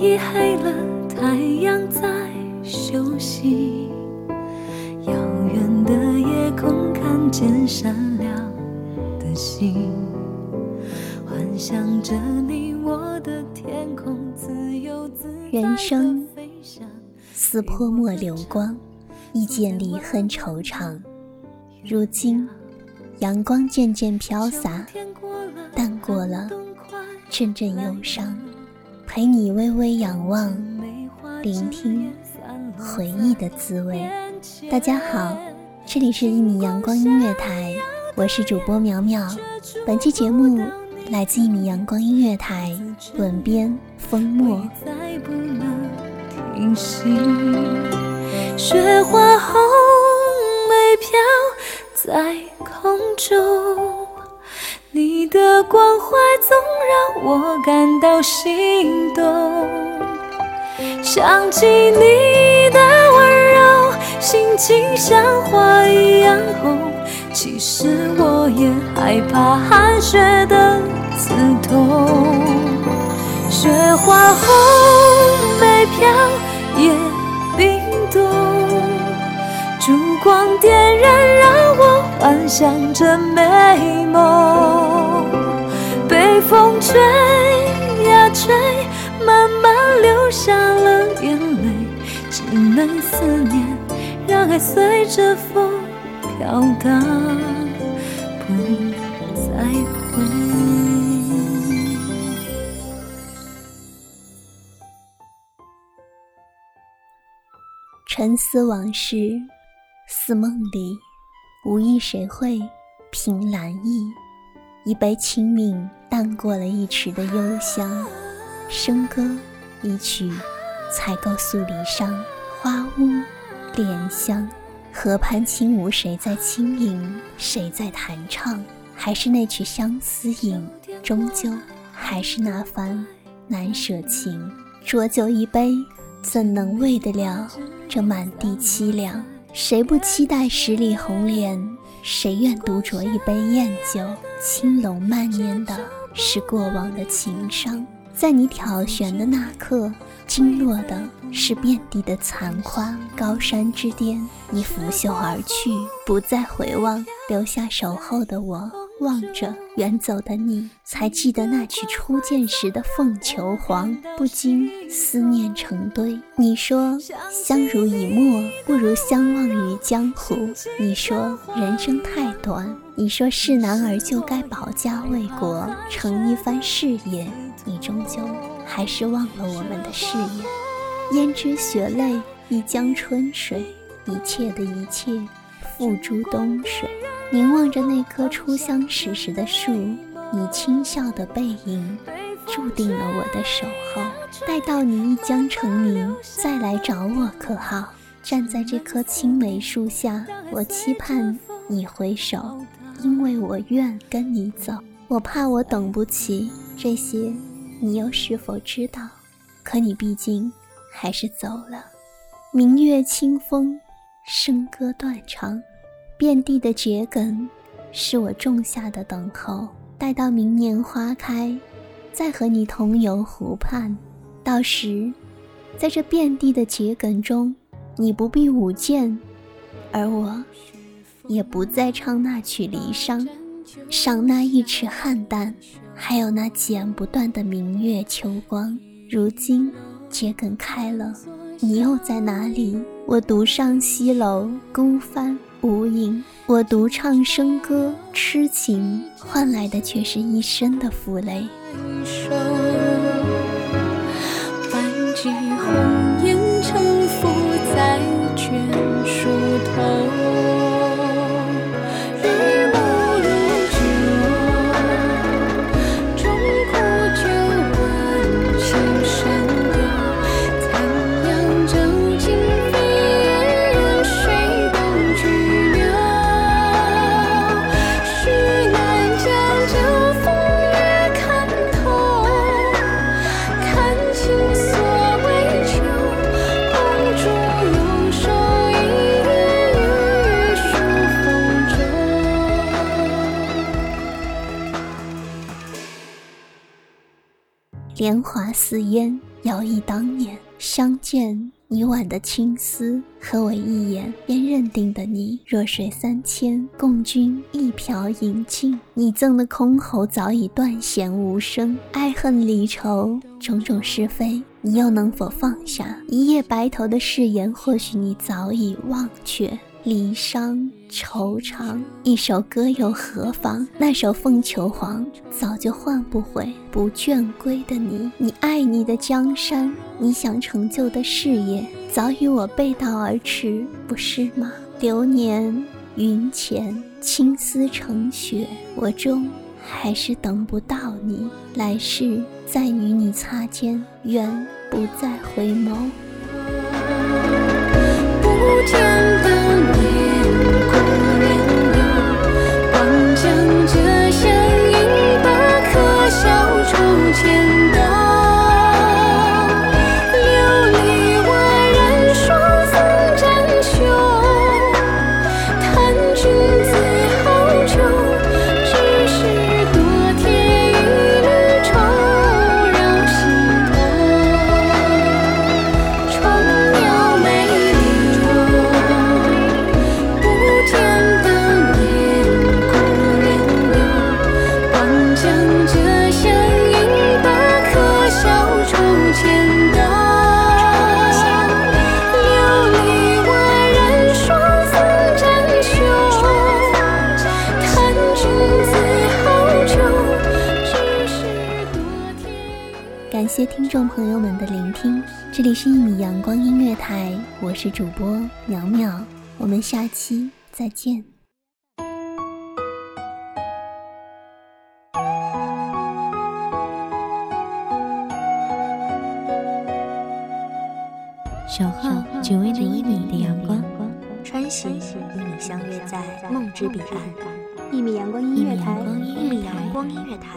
已黑了，太阳在休息。遥远的夜空看见闪亮的星，幻想着你我的天空，自由自在人生地飞翔。似泼墨流光，一见离恨惆怅。如今，阳光渐渐飘洒，淡过了阵阵忧伤，陪你微微仰望，聆听回忆的滋味。大家好，这里是一米阳光音乐台，我是主播苗苗。本期节目来自一米阳光音乐台，吻编风墨。雪花红梅飘在空中，你的关怀总让我感到心动。想起你的温柔，心情像花一样红。其实我也害怕寒雪的刺痛。雪花红梅飘，夜想着美梦。被风吹呀吹，慢慢流下了眼泪，只能思念，让爱随着风飘荡，不再回。沉思往事，似梦里，无意谁会凭栏意？一杯清明，淡过了一池的幽香。笙歌一曲，才够诉离殇。花屋莲香，河畔轻舞，谁在轻吟？谁在弹唱？还是那曲相思吟，终究还是那番难舍情。浊酒一杯。怎能为得了这满地凄凉？谁不期待十里红莲？谁愿独酌一杯艳酒？轻龙慢念的是过往的情伤，在你挑选的那刻，惊落的是遍地的残花。高山之巅，你拂袖而去，不再回望，留下守候的我。望着远走的你，才记得那曲初见时的凤求凰，不禁思念成堆。你说相濡以沫不如相忘于江湖。你说人生太短，你说是男儿就该保家卫国，成一番事业。你终究还是忘了我们的誓言。胭脂雪泪一江春水，一切的一切付诸东水。凝望着那棵初相识时的树，你轻笑的背影，注定了我的守候。待到你一将成名，再来找我可好？站在这棵青梅树下，我期盼你回首，因为我愿跟你走。我怕我等不起这些，你又是否知道？可你毕竟还是走了。明月清风，笙歌断肠，遍地的桔梗，是我种下的等候。待到明年花开，再和你同游湖畔。到时，在这遍地的桔梗中，你不必舞剑，而我也不再唱那曲离殇，赏那一池菡萏，还有那剪不断的明月秋光。如今桔梗开了，你又在哪里？我独上西楼，孤帆无影。我独唱笙歌，痴情，换来的却是一身的负累。年华似烟，遥忆当年相见，你挽的青丝，和我一眼便认定的你。弱水三千，共君一瓢饮尽。你赠的箜篌早已断弦无声，爱恨离愁，种种是非，你又能否放下？一夜白头的誓言，或许你早已忘却。离殇惆怅，一首歌又何妨？那首凤求凰，早就换不回不倦归的你。你爱你的江山，你想成就的事业，早与我背道而驰，不是吗？流年云浅，青丝成雪，我终还是等不到你。来世再与你擦肩，愿不再回眸。谢听众朋友们的聆听，这里是一米阳光音乐台，我是主播苗苗，我们下期再见。守候只为那一米的阳光，穿行与你相约在梦之彼岸。一米阳光音乐台，一米阳光音乐台。